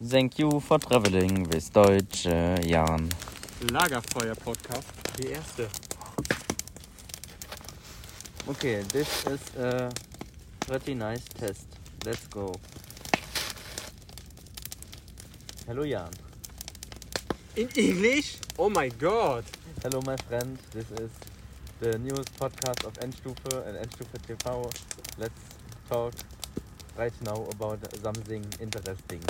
Thank you for traveling with Deutsche Jan. Lagerfeuer-Podcast, die erste. Okay, this is a pretty nice test. Let's go. Hello Jan. In English? Oh my god. Hello my friend. This is the newest podcast of Endstufe and Endstufe TV. Let's talk right now about something interesting.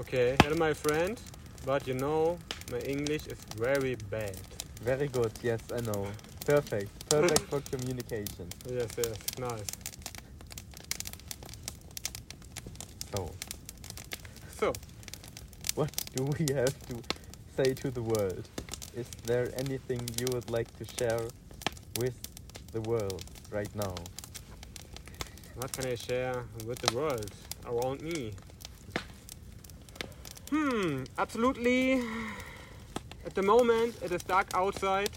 Okay, hello my friend. But you know, my English is very bad. Very good. Yes, I know. Perfect. Perfect for communication. Yes, yes, nice. So, So, what do we have to say to the world? Is there anything you would like to share with the world right now? what can I share with the world around me? Hmm, absolutely. At the moment, it is dark outside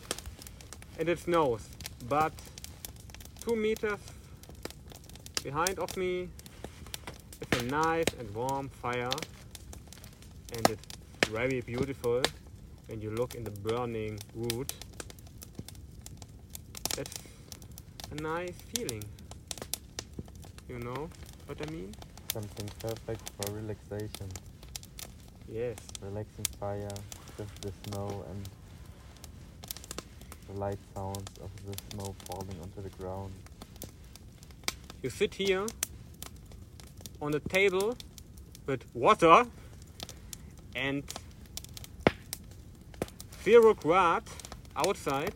and it snows. But two meters behind of me is a nice and warm fire. And it's very beautiful when you look in the burning wood. That's a nice feeling. You know what I mean? Something perfect for relaxation. Yes. Relaxing fire, just the snow and the light sounds of the snow falling onto the ground. You sit here on the table with water and zero grad outside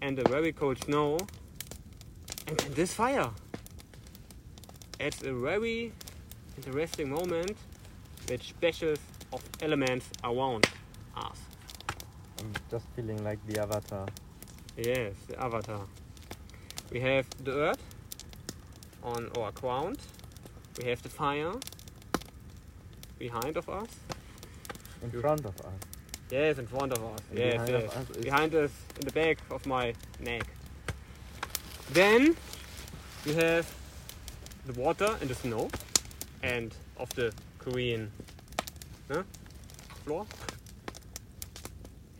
and a very cold snow and then this fire. It's a very interesting moment with special of elements around us. I'm just feeling like the avatar. Yes, the avatar. We have the earth on our ground. We have the fire behind of us. In front of us. Yes, in front of us. And yes, behind yes. of us Behind us, in the back of my neck. Then we have the water and the snow, and of the Korean huh, floor.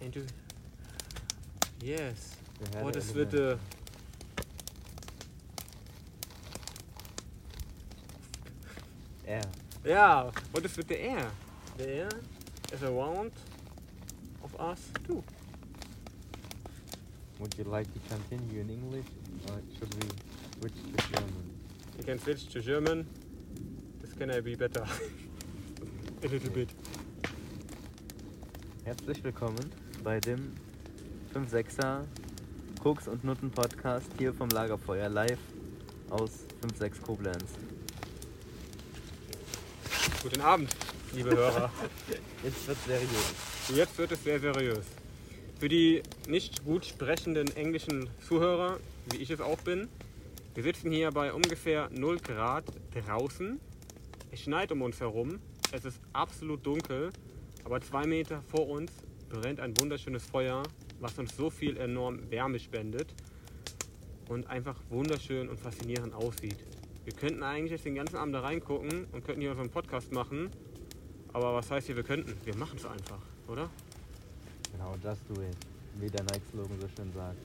And you, yes, what is with the air? Yeah, what is with the air? The air is around of us too. Would you like to continue in English or should we switch to German? You can switch to German. This can I be better. A little bit. Herzlich willkommen bei dem 5-6er Koks und Nutten Podcast hier vom Lagerfeuer live aus 5-6 Koblenz. Guten Abend, liebe Hörer. Jetzt wird seriös. Jetzt wird es sehr seriös. Für die nicht gut sprechenden englischen Zuhörer, wie ich es auch bin, wir sitzen hier bei ungefähr 0 Grad draußen. Es schneit um uns herum. Es ist absolut dunkel. Aber zwei Meter vor uns brennt ein wunderschönes Feuer, was uns so viel enorm Wärme spendet und einfach wunderschön und faszinierend aussieht. Wir könnten eigentlich jetzt den ganzen Abend da reingucken und könnten hier unseren Podcast machen. Aber was heißt hier, wir könnten? Wir machen es einfach, oder? Genau, just do it. Wie der Nike-Slogan so schön sagt.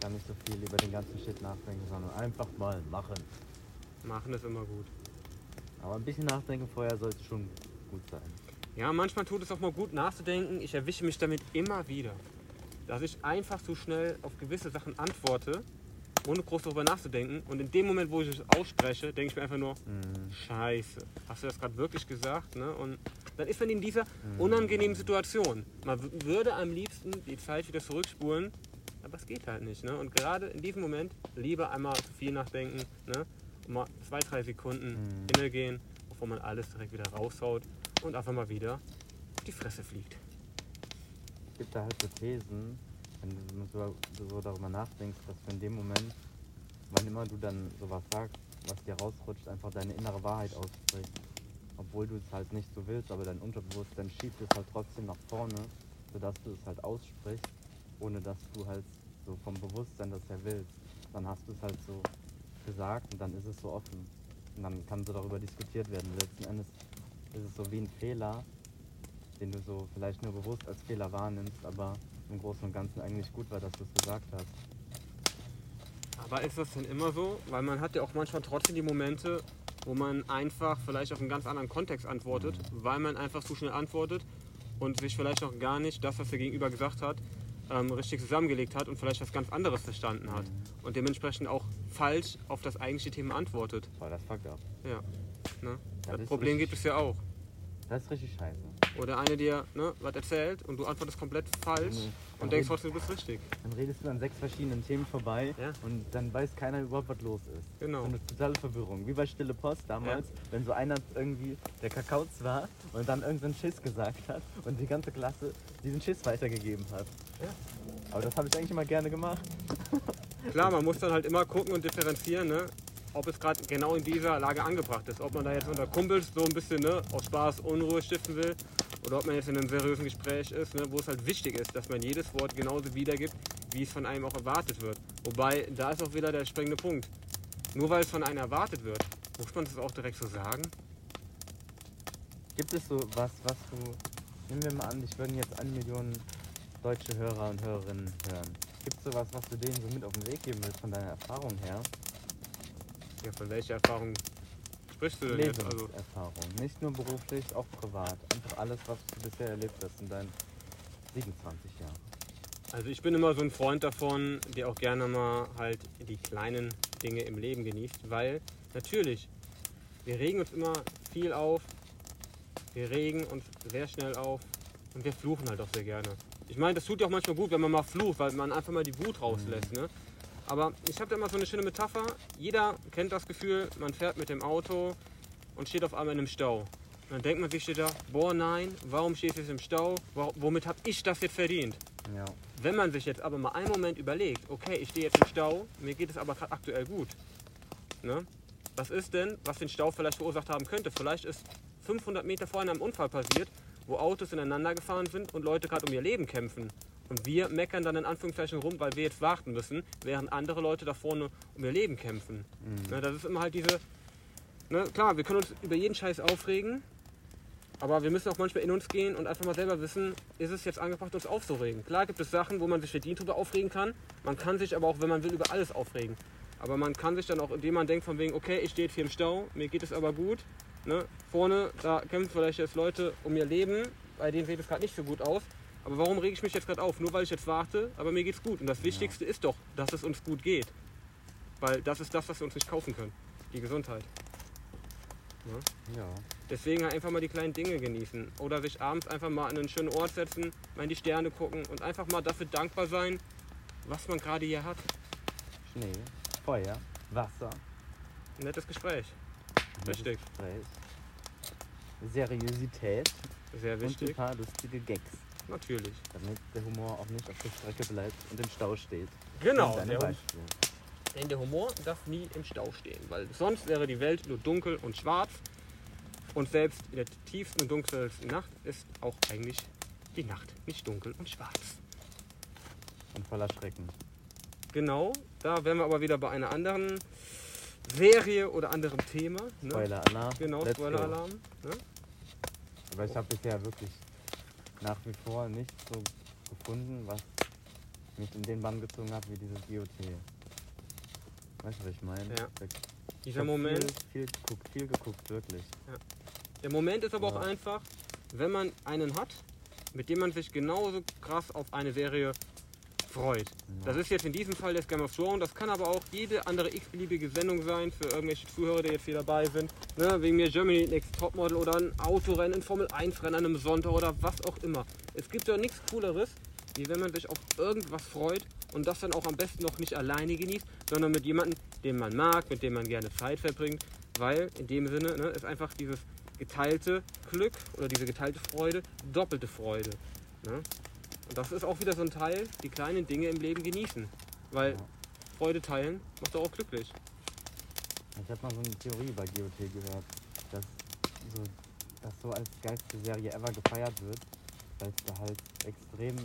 Gar nicht so viel über den ganzen Shit nachdenken, sondern einfach mal machen. Machen ist immer gut. Aber ein bisschen nachdenken vorher soll es schon gut sein. Ja, manchmal tut es auch mal gut nachzudenken. Ich erwische mich damit immer wieder, dass ich einfach zu schnell auf gewisse Sachen antworte, ohne groß darüber nachzudenken. Und in dem Moment, wo ich es ausspreche, denke ich mir einfach nur, Mhm. Scheiße, hast du das gerade wirklich gesagt? Ne? Und dann ist man in dieser Mhm. unangenehmen Situation. Man würde am liebsten die Zeit wieder zurückspulen, aber es geht halt nicht. Ne? Und gerade in diesem Moment lieber einmal zu viel nachdenken, ne? Mal zwei, drei Sekunden Mhm. innegehen, bevor man alles direkt wieder raushaut und einfach mal wieder auf die Fresse fliegt. Es gibt da halt so Thesen, wenn du so, so darüber nachdenkst, dass du in dem Moment, wann immer du dann sowas sagst, was dir rausrutscht, einfach deine innere Wahrheit aussprichst. Obwohl du es halt nicht so willst, aber dein Unterbewusstsein schiebt es halt trotzdem nach vorne, sodass du es halt aussprichst, ohne dass du halt so vom Bewusstsein das her willst. Dann hast du es halt so gesagt und dann ist es so offen. Und dann kann so darüber diskutiert werden. Letzten Endes ist es so wie ein Fehler, den du so vielleicht nur bewusst als Fehler wahrnimmst, aber im Großen und Ganzen eigentlich gut war, dass du es gesagt hast. Aber ist das denn immer so? Weil man hat ja auch manchmal trotzdem die Momente, wo man einfach vielleicht auf einen ganz anderen Kontext antwortet, weil man einfach zu schnell antwortet und sich vielleicht auch gar nicht das, was der Gegenüber gesagt hat, ähm, richtig zusammengelegt hat und vielleicht was ganz anderes verstanden hat. Und dementsprechend auch falsch auf das eigentliche Thema antwortet. Boah, das fuckt ab. Ja. Ne? Das Das Problem richtig- gibt es ja auch. Das ist richtig scheiße. Oder eine dir ne, was erzählt und du antwortest komplett falsch Mhm. und denkst trotzdem, du bist richtig. Dann redest du an sechs verschiedenen Themen vorbei Ja. und dann weiß keiner überhaupt, was los ist. Genau. So eine totale Verwirrung. Wie bei Stille Post damals, wenn so einer irgendwie der Kakauz war und dann irgendeinen Schiss gesagt hat und die ganze Klasse diesen Schiss weitergegeben hat. Ja. Aber das habe ich eigentlich immer gerne gemacht. Klar, man muss dann halt immer gucken und differenzieren, ne? Ob es gerade genau in dieser Lage angebracht ist. Ob man da jetzt unter Kumpels so ein bisschen ne, aus Spaß Unruhe stiften will oder ob man jetzt in einem seriösen Gespräch ist, ne, wo es halt wichtig ist, dass man jedes Wort genauso wiedergibt, wie es von einem auch erwartet wird. Wobei, da ist auch wieder der springende Punkt. Nur weil es von einem erwartet wird, muss man das auch direkt so sagen? Gibt es so was, was du. Nehmen wir mal an, dich würden jetzt eine Million deutsche Hörer und Hörerinnen hören. Gibt es sowas, was du denen so mit auf den Weg geben willst von deiner Erfahrung her? Ja, von welcher Erfahrung sprichst du denn jetzt? Also, Lebenserfahrung. Nicht nur beruflich, auch privat. Einfach alles, was du bisher erlebt hast in deinen 27 Jahren. Also ich bin immer so ein Freund davon, der auch gerne mal halt die kleinen Dinge im Leben genießt, weil natürlich, wir regen uns immer viel auf, wir regen uns sehr schnell auf und wir fluchen halt auch sehr gerne. Ich meine, das tut ja auch manchmal gut, wenn man mal flucht, weil man einfach mal die Wut rauslässt. Ne? Aber ich habe da immer so eine schöne Metapher. Jeder kennt das Gefühl, man fährt mit dem Auto und steht auf einmal in einem Stau. Und dann denkt man sich da, boah nein, warum steht jetzt im Stau? Wo- Womit habe ich das jetzt verdient? Ja. Wenn man sich jetzt aber mal einen Moment überlegt, okay, ich stehe jetzt im Stau, mir geht es aber gerade aktuell gut. Ne? Was ist denn, was den Stau vielleicht verursacht haben könnte? Vielleicht ist 500 Meter vorhin ein Unfall passiert, wo Autos ineinander gefahren sind und Leute gerade um ihr Leben kämpfen. Und wir meckern dann in Anführungszeichen rum, weil wir jetzt warten müssen, während andere Leute da vorne um ihr Leben kämpfen. Ne, das ist immer halt diese. Ne, klar, wir können uns über jeden Scheiß aufregen, aber wir müssen auch manchmal in uns gehen und einfach mal selber wissen, ist es jetzt angebracht, uns aufzuregen. Klar gibt es Sachen, wo man sich verdient drüber aufregen kann. Man kann sich aber auch, wenn man will, über alles aufregen. Aber man kann sich dann auch, indem man denkt von wegen, okay, ich stehe jetzt hier im Stau, mir geht es aber gut. Ne? Vorne, da kämpfen vielleicht jetzt Leute um ihr Leben, bei denen sieht es gerade nicht so gut aus. Aber warum rege ich mich jetzt gerade auf? Nur weil ich jetzt warte, aber mir geht's gut. Und das Wichtigste ist doch, dass es uns gut geht. Weil das ist das, was wir uns nicht kaufen können. Die Gesundheit. Ja. Deswegen einfach mal die kleinen Dinge genießen. Oder sich abends einfach mal an einen schönen Ort setzen, mal in die Sterne gucken und einfach mal dafür dankbar sein, was man gerade hier hat. Schnee, Feuer, Wasser. Ein nettes Gespräch. nettes Richtig. Gespräch, Seriosität Sehr und ein wichtig. paar lustige Gags, Natürlich. damit der Humor auch nicht auf der Strecke bleibt und im Stau steht. Genau. Der, denn der Humor darf nie im Stau stehen, weil sonst wäre die Welt nur dunkel und schwarz. Und selbst in der tiefsten und dunkelsten Nacht ist auch eigentlich die Nacht nicht dunkel und schwarz. Und voller Schrecken. Genau, da wären wir aber wieder bei einer anderen Serie oder anderem Thema. Ne? Spoiler-Alarm. Genau. Spoiler-Alarm. Ne? Aber ich habe bisher wirklich nach wie vor nichts so gefunden, was mich in den Bann gezogen hat wie dieses GOT. Weißt du, was ich meine? Ja. Ich Dieser Moment, Viel, viel geguckt, viel geguckt, wirklich. der Moment ist aber auch Ja. einfach, wenn man einen hat, mit dem man sich genauso krass auf eine Serie freut. Das ist jetzt in diesem Fall das Game of Thrones, das kann aber auch jede andere x-beliebige Sendung sein für irgendwelche Zuhörer, die jetzt hier dabei sind. Ne, wegen mir Germany Next Topmodel oder ein Autorennen, ein Formel 1 Rennen an einem Sonntag oder was auch immer. Es gibt doch nichts cooleres, wie wenn man sich auf irgendwas freut und das dann auch am besten noch nicht alleine genießt, sondern mit jemandem, den man mag, mit dem man gerne Zeit verbringt, weil in dem Sinne ne, ist einfach dieses geteilte Glück oder diese geteilte Freude doppelte Freude. Ne? Und das ist auch wieder so ein Teil, die kleinen Dinge im Leben genießen. Weil Ja. Freude teilen macht doch auch glücklich. Ich habe mal so eine Theorie bei GOT gehört, dass so, das so als geilste Serie ever gefeiert wird, weil es da halt extrem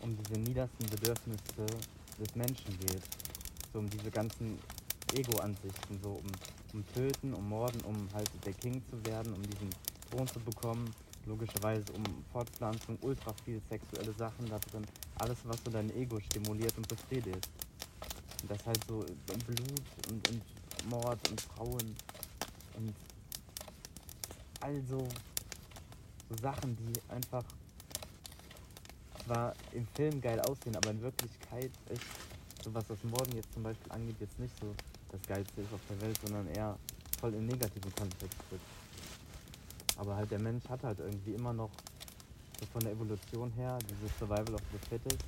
um diese niedersten Bedürfnisse des Menschen geht. So um diese ganzen Ego-Ansichten, so um, um Töten, um Morden, um halt der King zu werden, um diesen Testosteron zu bekommen, logischerweise um Fortpflanzung, ultra viel sexuelle Sachen da drin. Alles, was so dein Ego stimuliert und befriedigt. Und das halt so Blut und, und Mord und Frauen und also so Sachen, die einfach zwar im Film geil aussehen, aber in Wirklichkeit echt so was das Morden jetzt zum Beispiel angeht, jetzt nicht so das Geilste ist auf der Welt, sondern eher voll im negativen Kontext tritt. Aber halt der Mensch hat halt irgendwie immer noch so von der Evolution her dieses Survival of the Fittest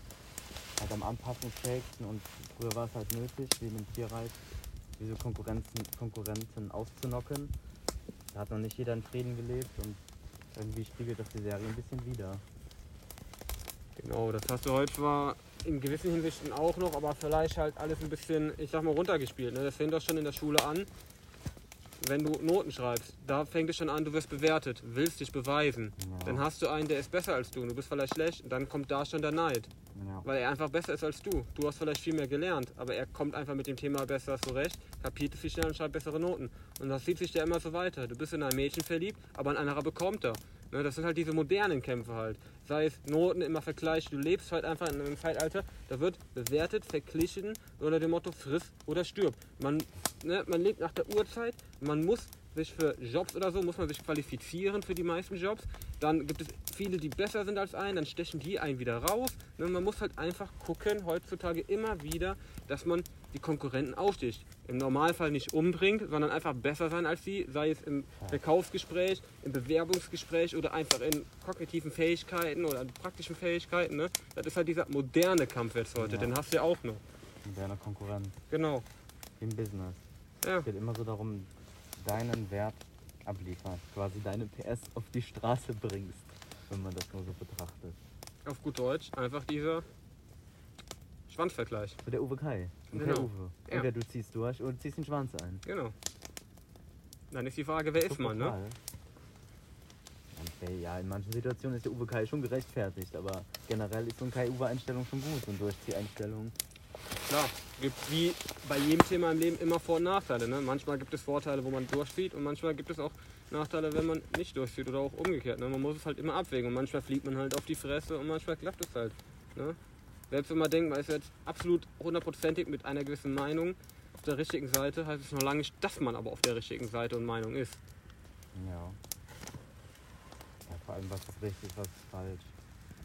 halt am anpassungsfähigsten und früher war es halt nötig, wie in dem Tierreich, diese Konkurrenzen, Konkurrenten auszunocken. Da hat noch nicht jeder in Frieden gelebt und irgendwie spiegelt das die Serie ein bisschen wider. Genau, das hast du heute zwar in gewissen Hinsichten auch noch, aber vielleicht halt alles ein bisschen, ich sag mal, runtergespielt. Ne? Das fängt doch schon in der Schule an. Wenn du Noten schreibst, da fängt es schon an, du wirst bewertet, willst dich beweisen. Ja. Dann hast du einen, der ist besser als du und du bist vielleicht schlecht, dann kommt da schon der Neid. Ja. Weil er einfach besser ist als du. Du hast vielleicht viel mehr gelernt, aber er kommt einfach mit dem Thema besser zurecht, kapiert es viel schneller und schreibt bessere Noten. Und das zieht sich ja immer so weiter. Du bist in ein Mädchen verliebt, aber ein anderer bekommt er. Ne, das sind halt diese modernen Kämpfe halt. Sei es Noten immer Vergleich. Du lebst halt einfach in einem Zeitalter, da wird bewertet, verglichen unter dem Motto friss oder stirb. Man, ne, man lebt nach der Uhrzeit, man muss sich für Jobs oder so, muss man sich qualifizieren für die meisten Jobs. Dann gibt es viele, die besser sind als einen, dann stechen die einen wieder raus. Ne, man muss halt einfach gucken, heutzutage immer wieder, dass man die Konkurrenten aufsticht. Im Normalfall nicht umbringt, sondern einfach besser sein als sie, sei es im Verkaufsgespräch, im Bewerbungsgespräch oder einfach in kognitiven Fähigkeiten oder in praktischen Fähigkeiten. Ne? Das ist halt dieser moderne Kampf jetzt heute, Ja. den hast du ja auch noch. Moderner Konkurrent. Genau. Im Business. Ja. Es geht immer so darum, deinen Wert ablieferst. Quasi deine PS auf die Straße bringst, wenn man das nur so betrachtet. Auf gut Deutsch, einfach dieser Schwanzvergleich. So der Uwe Kai. Und Genau. Uwe. Ja. Entweder du ziehst durch oder ziehst den Schwanz ein. Genau. Dann ist die Frage, wer ist man, ne? Ja, in manchen Situationen ist der Uwe Kai schon gerechtfertigt, aber generell ist so eine Kai-Uwe-Einstellung schon gut und Durchzieheinstellung. Klar, gibt wie bei jedem Thema im Leben immer Vor- und Nachteile. Ne? Manchmal gibt es Vorteile, wo man durchzieht und manchmal gibt es auch Nachteile, wenn man nicht durchzieht oder auch umgekehrt. Ne? Man muss es halt immer abwägen und manchmal fliegt man halt auf die Fresse und manchmal klappt es halt. Ne? Selbst wenn man denkt, man ist jetzt absolut hundertprozentig mit einer gewissen Meinung auf der richtigen Seite, heißt es noch lange nicht, dass man aber auf der richtigen Seite und Meinung ist. Ja. Ja, vor allem, was ist richtig, was ist falsch.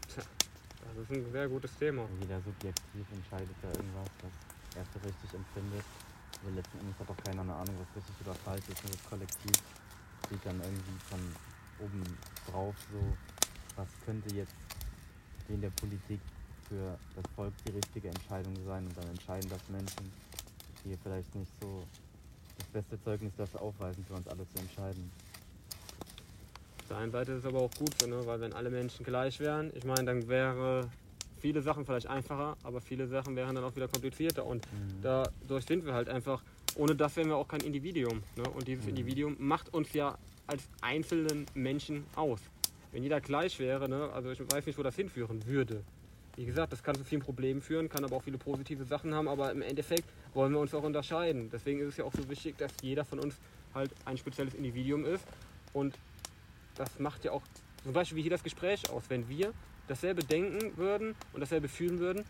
Das ist ein sehr gutes Thema. Jeder subjektiv entscheidet da irgendwas, was er für richtig empfindet. Aber letzten Endes hat auch keiner eine Ahnung, was richtig oder falsch ist. Nur das Kollektiv sieht dann irgendwie von oben drauf so, was könnte jetzt in der Politik für das Volk die richtige Entscheidung sein. Und dann entscheiden das Menschen, die vielleicht nicht so das beste Zeugnis dafür aufweisen, für uns alle zu entscheiden. Auf der einen Seite ist es aber auch gut so, ne? weil wenn alle Menschen gleich wären, ich meine, dann wäre viele Sachen vielleicht einfacher, aber viele Sachen wären dann auch wieder komplizierter und Mhm. dadurch sind wir halt einfach, ohne das wären wir auch kein Individuum. Ne? Und dieses Mhm. Individuum macht uns ja als einzelnen Menschen aus. Wenn jeder gleich wäre, ne? also ich weiß nicht, wo das hinführen würde. Wie gesagt, das kann zu vielen Problemen führen, kann aber auch viele positive Sachen haben, aber im Endeffekt wollen wir uns auch unterscheiden. Deswegen ist es ja auch so wichtig, dass jeder von uns halt ein spezielles Individuum ist und das macht ja auch zum Beispiel wie hier das Gespräch aus. Wenn wir dasselbe denken würden und dasselbe fühlen würden,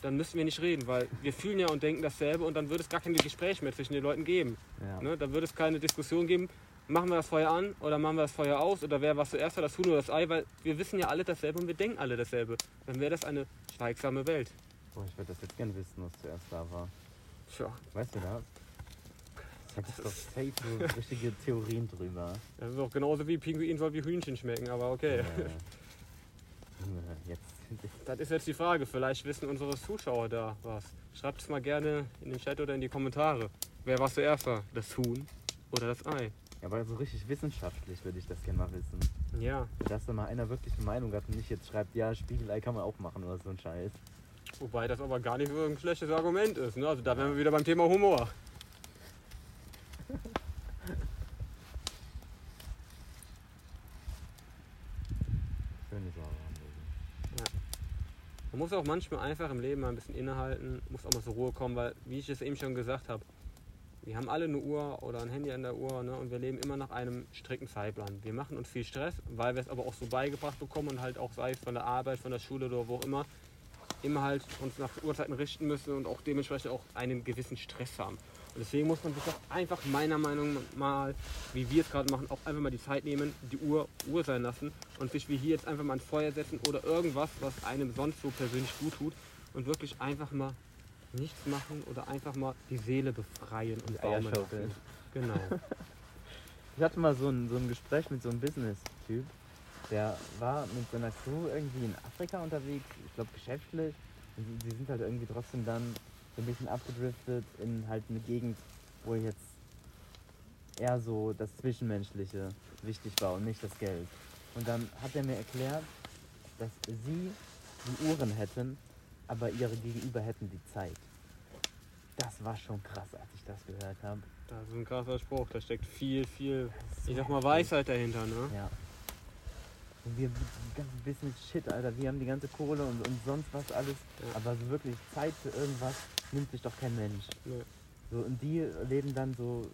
dann müssten wir nicht reden, weil wir fühlen ja und denken dasselbe und dann würde es gar kein Gespräch mehr zwischen den Leuten geben. Ja. Ne? Dann würde es keine Diskussion geben, machen wir das Feuer an oder machen wir das Feuer aus oder wer was zuerst war, das Huhn oder das Ei, weil wir wissen ja alle dasselbe und wir denken alle dasselbe. Dann wäre das eine schweigsame Welt. Boah, ich würde das jetzt gerne wissen, was zuerst da war. Tja, Weißt du das? Da gibt es doch safe so richtige Theorien drüber. das ist auch genauso wie Pinguin soll wie Hühnchen schmecken, aber okay. Äh, jetzt. Das ist jetzt die Frage. Vielleicht wissen unsere Zuschauer da was. Schreibt es mal gerne in den Chat oder in die Kommentare. Wer war zuerst da? Das Huhn oder das Ei? Ja, aber so richtig wissenschaftlich würde ich das gerne mal wissen. Ja, Dass da mal einer wirklich eine Meinung hat und nicht jetzt schreibt, ja, Spiegelei kann man auch machen oder so ein Scheiß. wobei das aber gar nicht so ein schlechtes Argument ist. Ne? Also da wären wir wieder beim Thema Humor. Schöne Sache. Man muss auch manchmal einfach im Leben mal ein bisschen innehalten, muss auch mal zur Ruhe kommen, weil, wie ich es eben schon gesagt habe, Wir haben alle eine Uhr oder ein Handy an der Uhr ne? und wir leben immer nach einem strikten Zeitplan. Wir machen uns viel Stress, weil wir es aber auch so beigebracht bekommen und halt auch sei es von der Arbeit, von der Schule oder wo auch immer, immer halt uns nach Uhrzeiten richten müssen und auch dementsprechend auch einen gewissen Stress haben. Und deswegen muss man sich doch einfach meiner Meinung nach mal, wie wir es gerade machen, auch einfach mal die Zeit nehmen, die Uhr Uhr sein lassen und sich wie hier jetzt einfach mal ein Feuer setzen oder irgendwas, was einem sonst so persönlich gut tut und wirklich einfach mal nichts machen oder einfach mal die Seele befreien und baumeln lassen. Genau. Ich hatte mal so ein, so ein Gespräch mit so einem Business-Typ, der war mit seiner Crew irgendwie in Afrika unterwegs, ich glaube geschäftlich. Und die sind halt irgendwie trotzdem dann so ein bisschen abgedriftet in halt eine Gegend, wo jetzt eher so das Zwischenmenschliche wichtig war und nicht das Geld. Und dann hat er mir erklärt, dass sie die Uhren hätten, aber ihre Gegenüber hätten die Zeit. Das war schon krass, als ich das gehört habe. Das ist ein krasser Spruch, da steckt viel, viel, ich sag mal. Weisheit dahinter, ne? Ja. Und wir die ganze Business Shit, Alter, wir haben die ganze Kohle und, und sonst was alles. Ja. Aber so wirklich Zeit für irgendwas nimmt sich doch kein Mensch. Nee. So, und die leben dann so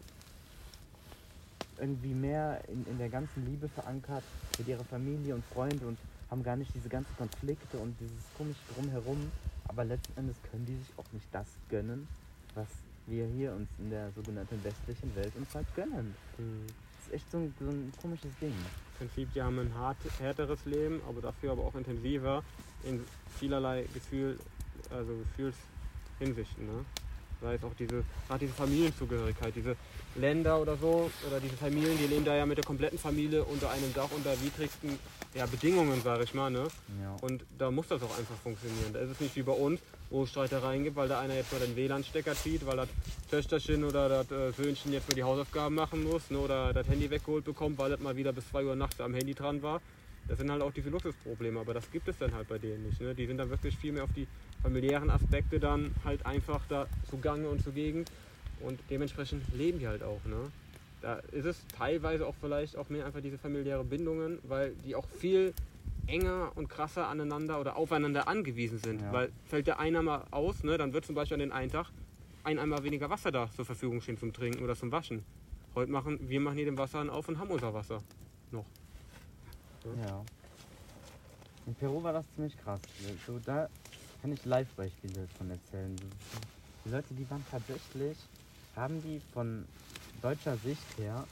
irgendwie mehr in, in der ganzen Liebe verankert mit ihrer Familie und Freunde und haben gar nicht diese ganzen Konflikte und dieses komische Drumherum. Aber letzten Endes können die sich auch nicht das gönnen, was wir hier uns in der sogenannten westlichen Welt uns halt gönnen. Hm. Das ist echt so ein, so ein komisches Ding. Im Prinzip, die haben ein hart, härteres Leben, aber dafür aber auch intensiver in vielerlei Gefühl, also Gefühlshinsichten. Ne? Sei es auch diese, gerade diese Familienzugehörigkeit, diese Länder oder so, oder diese Familien, die leben da ja mit der kompletten Familie unter einem Dach unter widrigsten ja, Bedingungen, sage ich mal. Ne? Ja. Und da muss das auch einfach funktionieren. Da ist es nicht wie bei uns, wo es Streitereien gibt, weil da einer jetzt mal den WLAN-Stecker zieht, weil das Töchterchen oder das äh, Söhnchen jetzt mal die Hausaufgaben machen muss ne, oder das Handy weggeholt bekommt, weil das mal wieder bis 2 Uhr nachts am Handy dran war. Das sind halt auch diese Luxusprobleme, aber das gibt es dann halt bei denen nicht. Ne? Die sind dann wirklich viel mehr auf die familiären Aspekte dann halt einfach da zugange und zugegen und dementsprechend leben die halt auch. Ne? Da ist es teilweise auch vielleicht auch mehr einfach diese familiäre Bindungen, weil die auch viel enger und krasser aneinander oder aufeinander angewiesen sind. Ja. Weil fällt der einer mal aus, ne, dann wird zum Beispiel an den einen Tag ein Eimer weniger Wasser da zur Verfügung stehen zum Trinken oder zum Waschen. Heute machen wir machen hier den Wasserhahn auf und haben unser Wasser. Ja. In Peru war das ziemlich krass. So, da kann ich Live-Beispiele von erzählen. Die Leute, die waren tatsächlich, haben die von deutscher Sicht her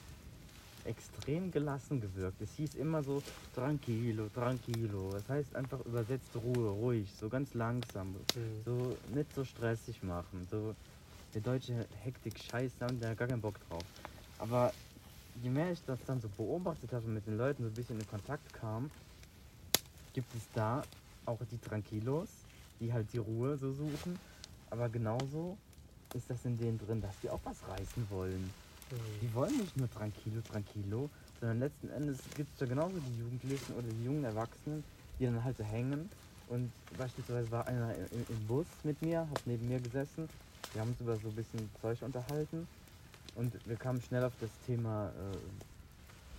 extrem gelassen gewirkt. Es hieß immer so tranquilo, tranquilo. Das heißt einfach übersetzt Ruhe, ruhig, so ganz langsam. So nicht so stressig machen. So der deutsche Hektik Scheiß, da haben wir gar keinen Bock drauf. Aber je mehr ich das dann so beobachtet habe und mit den Leuten so ein bisschen in Kontakt kam, gibt es da auch die Tranquilos, die halt die Ruhe so suchen. Aber genauso ist das in denen drin, dass die auch was reißen wollen. Die wollen nicht nur Tranquilo, Tranquilo, sondern letzten Endes gibt es da genauso die Jugendlichen oder die jungen Erwachsenen, die dann halt so hängen. Und beispielsweise war einer im, im Bus mit mir, hat neben mir gesessen. Wir haben uns über so ein bisschen Zeug unterhalten. Und wir kamen schnell auf das Thema, äh,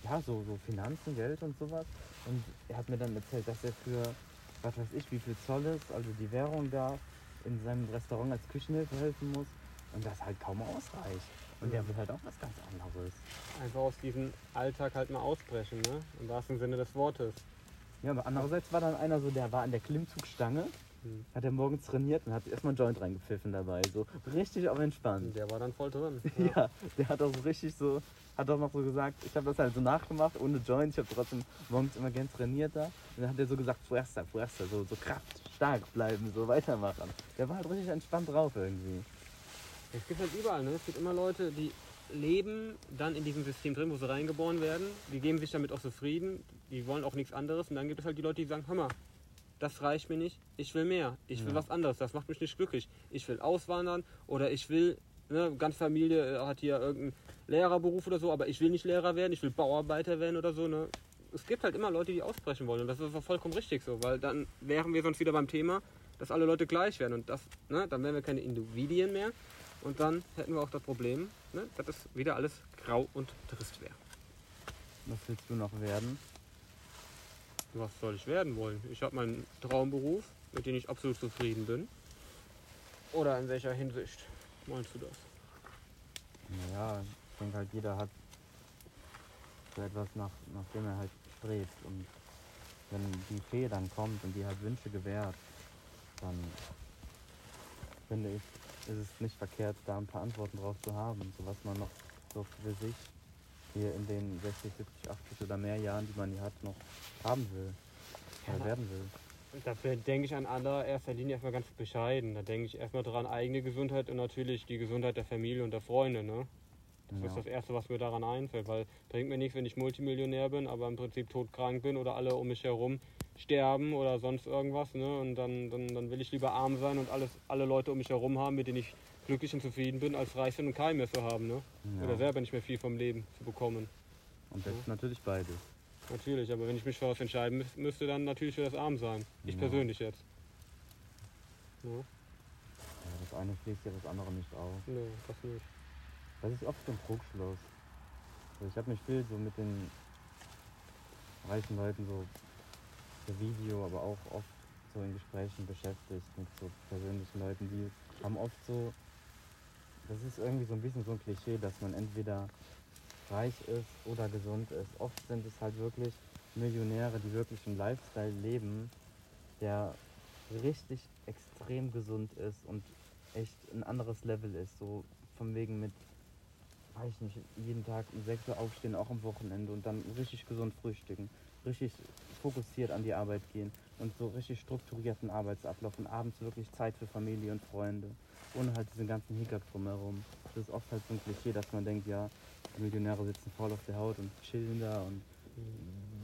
ja, so, so Finanzen, Geld und sowas. Und er hat mir dann erzählt, dass er für, was weiß ich, wie viel Zoll ist, also die Währung da, in seinem Restaurant als Küchenhilfe helfen muss. Und das halt kaum ausreicht. Und der will halt auch was ganz anderes. Einfach aus diesem Alltag halt mal ausbrechen, ne? Im wahrsten Sinne des Wortes. Ja, aber andererseits war dann einer so, der war an der Klimmzugstange, Hm. hat er morgens trainiert und hat erstmal einen Joint reingepfiffen dabei. So richtig auf entspannt. Der war dann voll drin. Ja, der hat auch so richtig so, hat auch noch so gesagt, ich habe das halt so nachgemacht, ohne Joint. Ich habe trotzdem morgens immer gern trainiert da. Und dann hat er so gesagt, fuerza, fuerza, so, so Kraft, stark bleiben, so weitermachen. Der war halt richtig entspannt drauf irgendwie. Es gibt halt überall, ne? Es gibt immer Leute, die leben dann in diesem System drin, wo sie reingeboren werden. Die geben sich damit auch zufrieden. Die wollen auch nichts anderes. Und dann gibt es halt die Leute, die sagen, hör mal, das reicht mir nicht. Ich will mehr. Ich will Ja. was anderes. Das macht mich nicht glücklich. Ich will auswandern oder ich will, ne, ganz Familie äh, hat hier irgendeinen Lehrerberuf oder so, aber ich will nicht Lehrer werden. Ich will Bauarbeiter werden oder so, ne? Es gibt halt immer Leute, die ausbrechen wollen. Und das ist auch vollkommen richtig so, weil dann wären wir sonst wieder beim Thema, dass alle Leute gleich werden. Und das, ne, dann wären wir keine Individuen mehr. Und dann hätten wir auch das Problem, ne, dass es wieder alles grau und trist wäre. Was willst du noch werden? Was soll ich werden wollen? Ich habe meinen Traumberuf, mit dem ich absolut zufrieden bin. Oder in welcher Hinsicht meinst du das? Naja, ich denke halt, jeder hat so etwas, nach, nach dem er halt strebt. Und wenn die Fee dann kommt und die halt Wünsche gewährt, dann finde ich, ist es nicht verkehrt, da ein paar Antworten drauf zu haben, so was man noch so für sich hier in den 60, 70, 80 oder mehr Jahren, die man hier hat, noch haben will oder Ja. werden will. Dafür denke ich an allererster Linie erstmal ganz bescheiden. Da denke ich erstmal dran, eigene Gesundheit und natürlich die Gesundheit der Familie und der Freunde. Ne? Das Ja. ist das Erste, was mir daran einfällt, weil bringt mir nichts, wenn ich Multimillionär bin, aber im Prinzip todkrank bin oder alle um mich herum sterben oder sonst irgendwas. Ne? Und dann, dann, dann will ich lieber arm sein und alles, alle Leute um mich herum haben, mit denen ich glücklich und zufrieden bin, als reich sein und keinen mehr zu haben. Ne? Ja. Oder selber nicht mehr viel vom Leben zu bekommen. Und das ist natürlich beides. Natürlich, aber wenn ich mich für was entscheiden müsste, dann natürlich für das Armsein. Ich Ja. persönlich jetzt. Ja, Ja, das eine schließt ja das andere nicht aus. nee, das nicht. Das ist oft so ein Trugschluss. Also ich habe mich viel so mit den reichen Leuten so per Video, aber auch oft so in Gesprächen beschäftigt mit so persönlichen Leuten, die haben oft so, das ist irgendwie so ein bisschen so ein Klischee, dass man entweder reich ist oder gesund ist. Oft sind es halt wirklich Millionäre, die wirklich einen Lifestyle leben, der richtig extrem gesund ist und echt ein anderes Level ist. So von wegen mit, weiß ich nicht, jeden Tag um 6 Uhr aufstehen, auch am Wochenende und dann richtig gesund frühstücken, richtig fokussiert an die Arbeit gehen und so richtig strukturierten Arbeitsablauf und abends wirklich Zeit für Familie und Freunde, ohne halt diesen ganzen Hickhack drumherum. Das ist oft halt so ein Klischee, dass man denkt, ja, Millionäre sitzen voll auf der Haut und chillen da und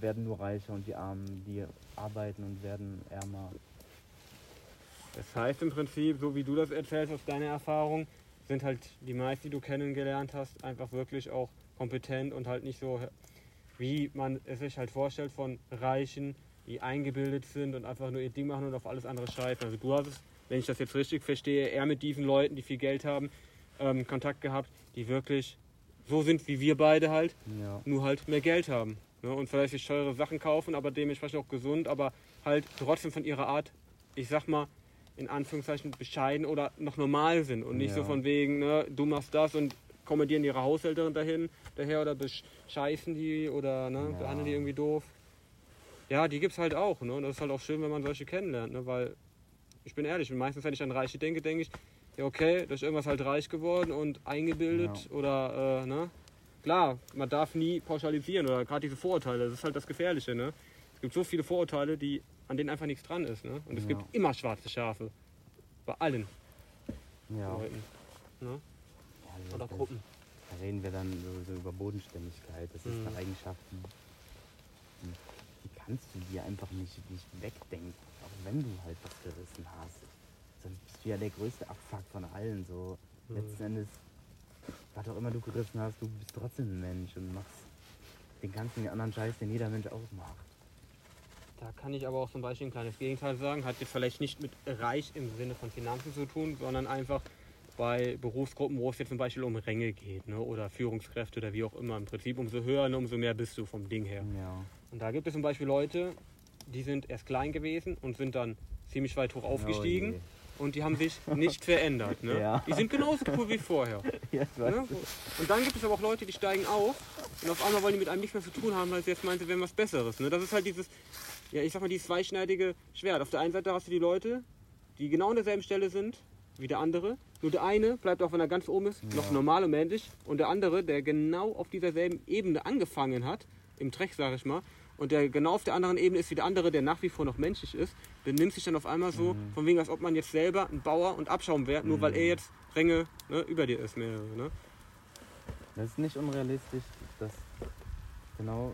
werden nur reicher und die Armen, die arbeiten und werden ärmer. Das heißt im Prinzip, so wie du das erzählst aus deiner Erfahrung, sind halt die meisten, die du kennengelernt hast, einfach wirklich auch kompetent und halt nicht so, wie man es sich halt vorstellt von Reichen, die eingebildet sind und einfach nur ihr Ding machen und auf alles andere scheißen. Also du hast es, wenn ich das jetzt richtig verstehe, eher mit diesen Leuten, die viel Geld haben, ähm, Kontakt gehabt, die wirklich so sind wie wir beide halt, Ja. nur halt mehr Geld haben. Ne? Und vielleicht sich teure Sachen kaufen, aber dementsprechend auch gesund, aber halt trotzdem von ihrer Art, ich sag mal, in Anführungszeichen bescheiden oder noch normal sind und nicht Ja. so von wegen, ne, du machst das und kommentieren ihre Haushälterin dahin, daher oder bescheißen die oder ne, Ja. behandeln die irgendwie doof. Ja, die gibt's halt auch, ne? Und das ist halt auch schön, wenn man solche kennenlernt, ne? Weil ich bin ehrlich, meistens, wenn ich an Reiche denke, denke ich, ja okay, da ist irgendwas halt reich geworden und eingebildet oder äh, ne? Klar, man darf nie pauschalisieren oder gerade diese Vorurteile, das ist halt das Gefährliche, ne? Es gibt so viele Vorurteile, die an denen einfach nichts dran ist, ne? Und es Ja. gibt immer schwarze Schafe. Bei allen Ja. Leuten. Ne? Ja, Oder Gruppen. Da reden wir dann so, so über Bodenständigkeit. Das ist Mhm. eine Eigenschaft, die, die, kannst du dir einfach nicht, nicht wegdenken. Auch wenn du halt was gerissen hast. Dann bist du ja der größte Abfuck von allen. So. Mhm. Letzten Endes, was auch immer du gerissen hast, du bist trotzdem ein Mensch und machst den ganzen anderen Scheiß, den jeder Mensch auch macht. Da kann ich aber auch zum Beispiel ein kleines Gegenteil sagen. Hat jetzt vielleicht nicht mit reich im Sinne von Finanzen zu tun, sondern einfach bei Berufsgruppen, wo es jetzt zum Beispiel um Ränge geht ne? oder Führungskräfte oder wie auch immer. Im Prinzip umso höher, ne, umso mehr bist du vom Ding her. Ja. Und da gibt es zum Beispiel Leute, die sind erst klein gewesen und sind dann ziemlich weit hoch aufgestiegen Oh und die haben sich nicht verändert. Ne? Ja. Die sind genauso cool wie vorher. Ja, Ne? Und dann gibt es aber auch Leute, die steigen auf und auf einmal wollen die mit einem nichts mehr zu tun haben, weil sie jetzt meinen, sie wären was Besseres. Ne? Das ist halt dieses, ja, ich sag mal, dieses zweischneidige Schwert. Auf der einen Seite hast du die Leute, die genau an derselben Stelle sind wie der andere. Nur der eine bleibt auch, wenn er ganz oben ist, noch Ja. normal und männlich. Und der andere, der genau auf dieser selben Ebene angefangen hat, im Dreck, sag ich mal, und der genau auf der anderen Ebene ist wie der andere, der nach wie vor noch menschlich ist, der nimmt sich dann auf einmal so, Mhm. von wegen, als ob man jetzt selber ein Bauer und Abschaum wäre, nur weil Mhm. er jetzt Ränge ne, über dir ist, mehrere. Ne? Das ist nicht unrealistisch, dass genau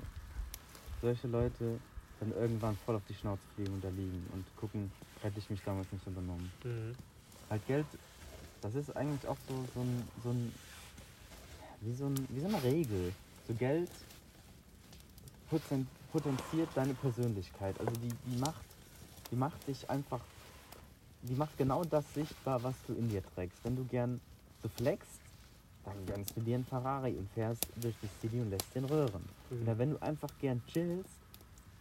solche Leute dann irgendwann voll auf die Schnauze fliegen und da liegen und gucken, hätte ich mich damals nicht unternommen. Mhm. Halt Geld, das ist eigentlich auch so, so, ein, so ein, wie so, ein, wie so eine Regel. So Geld poten, potenziert deine Persönlichkeit. Also die, die macht, die macht dich einfach, die macht genau das sichtbar, was du in dir trägst. Wenn du gern so flexst, dann gönnst du dir einen Ferrari und fährst durch die City und lässt den röhren. Mhm. Oder wenn du einfach gern chillst,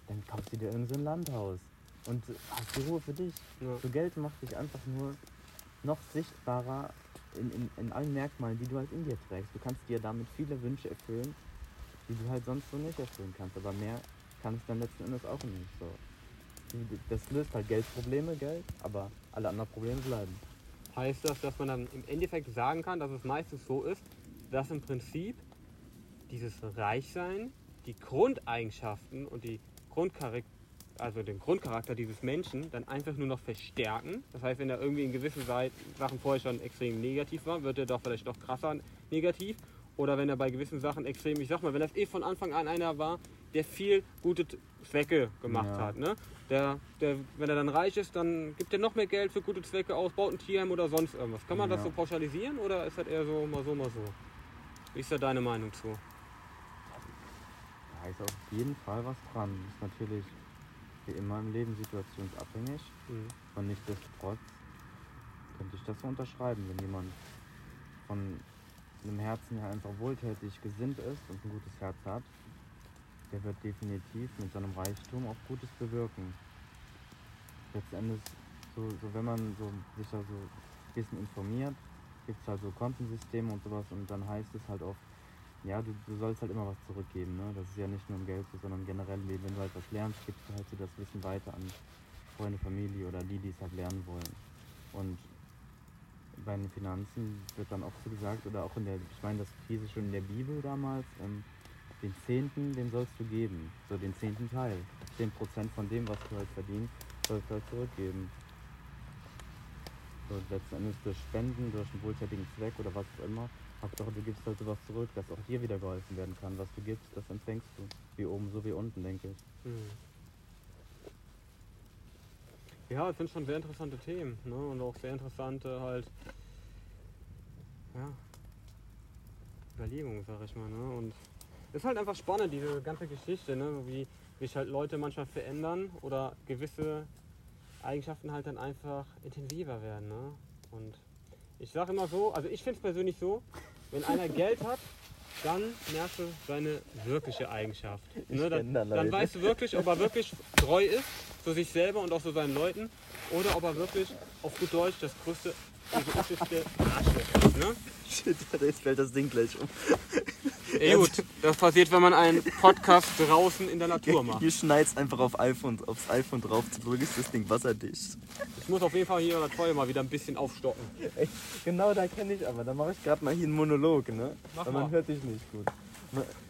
dann kaufst du dir irgend so ein Landhaus und hast die Ruhe für dich. Ja. So Geld macht dich einfach nur noch sichtbarer in, in, in allen Merkmalen, die du halt in dir trägst. Du kannst dir damit viele Wünsche erfüllen, die du halt sonst so nicht erfüllen kannst. Aber mehr kann es dann letzten Endes auch nicht. So. Das löst halt Geldprobleme, Geld, aber alle anderen Probleme bleiben. Heißt das, dass man dann im Endeffekt sagen kann, dass es meistens so ist, dass im Prinzip dieses Reichsein die Grundeigenschaften und die Grundcharakter also den Grundcharakter dieses Menschen dann einfach nur noch verstärken. Das heißt, wenn er irgendwie in gewissen Sachen vorher schon extrem negativ war, wird er doch vielleicht doch krasser negativ. Oder wenn er bei gewissen Sachen extrem, ich sag mal, wenn das eh von Anfang an einer war, der viel gute Zwecke gemacht ja. hat. Ne? Der, der, wenn er dann reich ist, dann gibt er noch mehr Geld für gute Zwecke aus, baut ein Tierheim oder sonst irgendwas. Kann man ja. das so pauschalisieren oder ist das eher so mal so, mal so? Wie ist da deine Meinung zu? Ist auf jeden Fall was dran. Das ist natürlich wie immer im Leben situationsabhängig. Mhm. Und nichtsdestotrotz könnte ich das so unterschreiben, wenn jemand von einem Herzen her einfach wohltätig gesinnt ist und ein gutes Herz hat, der wird definitiv mit seinem Reichtum auch Gutes bewirken. Letztendlich, so, so wenn man so, sich da so ein bisschen informiert, gibt es halt so Kontensysteme und sowas und dann heißt es halt oft, ja, du, du sollst halt immer was zurückgeben. Ne? Das ist ja nicht nur im Geld so, sondern generell. Wenn du halt was lernst, gibst du halt so das Wissen weiter an Freunde, Familie oder die, die es halt lernen wollen. Und bei den Finanzen wird dann auch so gesagt, oder auch in der, ich meine, das hieß es schon in der Bibel damals, ähm, den Zehnten, den sollst du geben. So den zehnten Teil. Zehn Prozent von dem, was du halt verdienst, sollst du halt zurückgeben. So letzten Endes durch Spenden, durch einen wohltätigen Zweck oder was auch immer, Hauptsache du gibst halt sowas zurück, dass auch dir wieder geholfen werden kann. Was du gibst, das empfängst du. Wie oben, so wie unten, denke ich. Mhm. Ja, das sind schon sehr interessante Themen. Ne? Und auch sehr interessante halt, ja, Überlegungen, sag ich mal. Ne? Und es ist halt einfach spannend, diese ganze Geschichte, ne? wie sich halt Leute manchmal verändern oder gewisse Eigenschaften halt dann einfach intensiver werden. Ne? Und ich sage immer so, also ich finde es persönlich so, wenn einer Geld hat, dann merkst du seine wirkliche Eigenschaft. Ne, dann, dann weißt du wirklich, ob er wirklich treu ist zu sich selber und auch zu seinen Leuten oder ob er wirklich auf gut Deutsch das größte egoistische Arschloch ist. Ne? Shit, jetzt fällt das Ding gleich um. Ey, gut, das passiert, wenn man einen Podcast draußen in der Natur macht. Hier schneidest einfach auf iPhone, aufs iPhone drauf, du ist das Ding wasserdicht. Ich muss auf jeden Fall hier das Feuer mal wieder ein bisschen aufstocken. Ey, genau, da kenne ich aber. Da mache ich gerade mal hier einen Monolog, ne? Mach aber man hört dich nicht gut.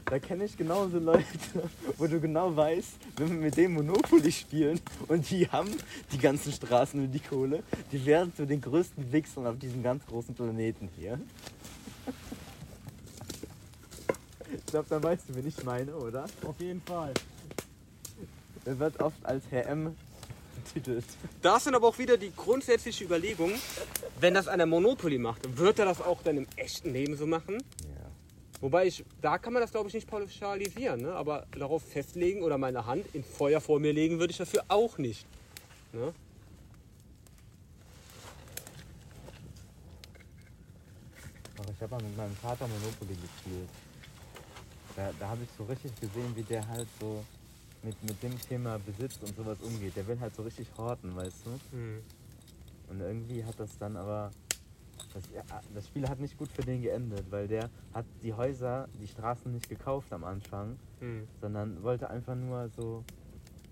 Da kenne ich genauso Leute, wo du genau weißt, wenn wir mit dem Monopoly spielen und die haben die ganzen Straßen und die Kohle, die werden zu den größten Wichsern auf diesem ganz großen Planeten hier. Ich glaube, dann weißt du, wen ich meine, oder? Auf jeden Fall. Er wird oft als Herr M betitelt. Da sind aber auch wieder die grundsätzliche Überlegung, wenn das einer Monopoly macht, wird er das auch dann im echten Leben so machen? Ja. Wobei ich, da kann man das glaube ich nicht pauschalisieren, ne? aber darauf festlegen oder meine Hand in Feuer vor mir legen würde ich dafür auch nicht. Ne? ich habe mal mit meinem Vater Monopoly gespielt. Da, da habe ich so richtig gesehen, wie der halt so mit, mit dem Thema Besitz und sowas umgeht. Der will halt so richtig horten, weißt du? Mhm. Und irgendwie hat das dann aber. Das, das, Spiel hat nicht gut für den geendet, weil der hat die Häuser, die Straßen nicht gekauft am Anfang, mhm. sondern wollte einfach nur so.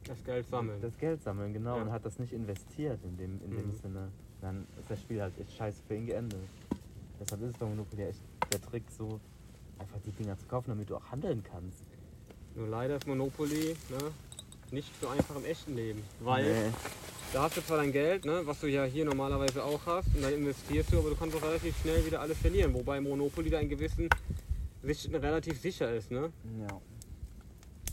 Das Geld sammeln. Das Geld sammeln, genau, ja. und hat das nicht investiert in dem, in mhm. dem Sinne. Dann ist das Spiel halt echt scheiße für ihn geendet. Deshalb ist es bei Monopoly echt der Trick, so einfach die Dinger zu kaufen, damit du auch handeln kannst. Nur leider ist Monopoly ne, nicht so einfach im echten Leben. Weil nee. da hast du zwar dein Geld, ne, was du ja hier normalerweise auch hast, und dann investierst du, aber du kannst auch relativ schnell wieder alles verlieren. Wobei Monopoly da in gewissen Sichten relativ sicher ist. Ne? Ja.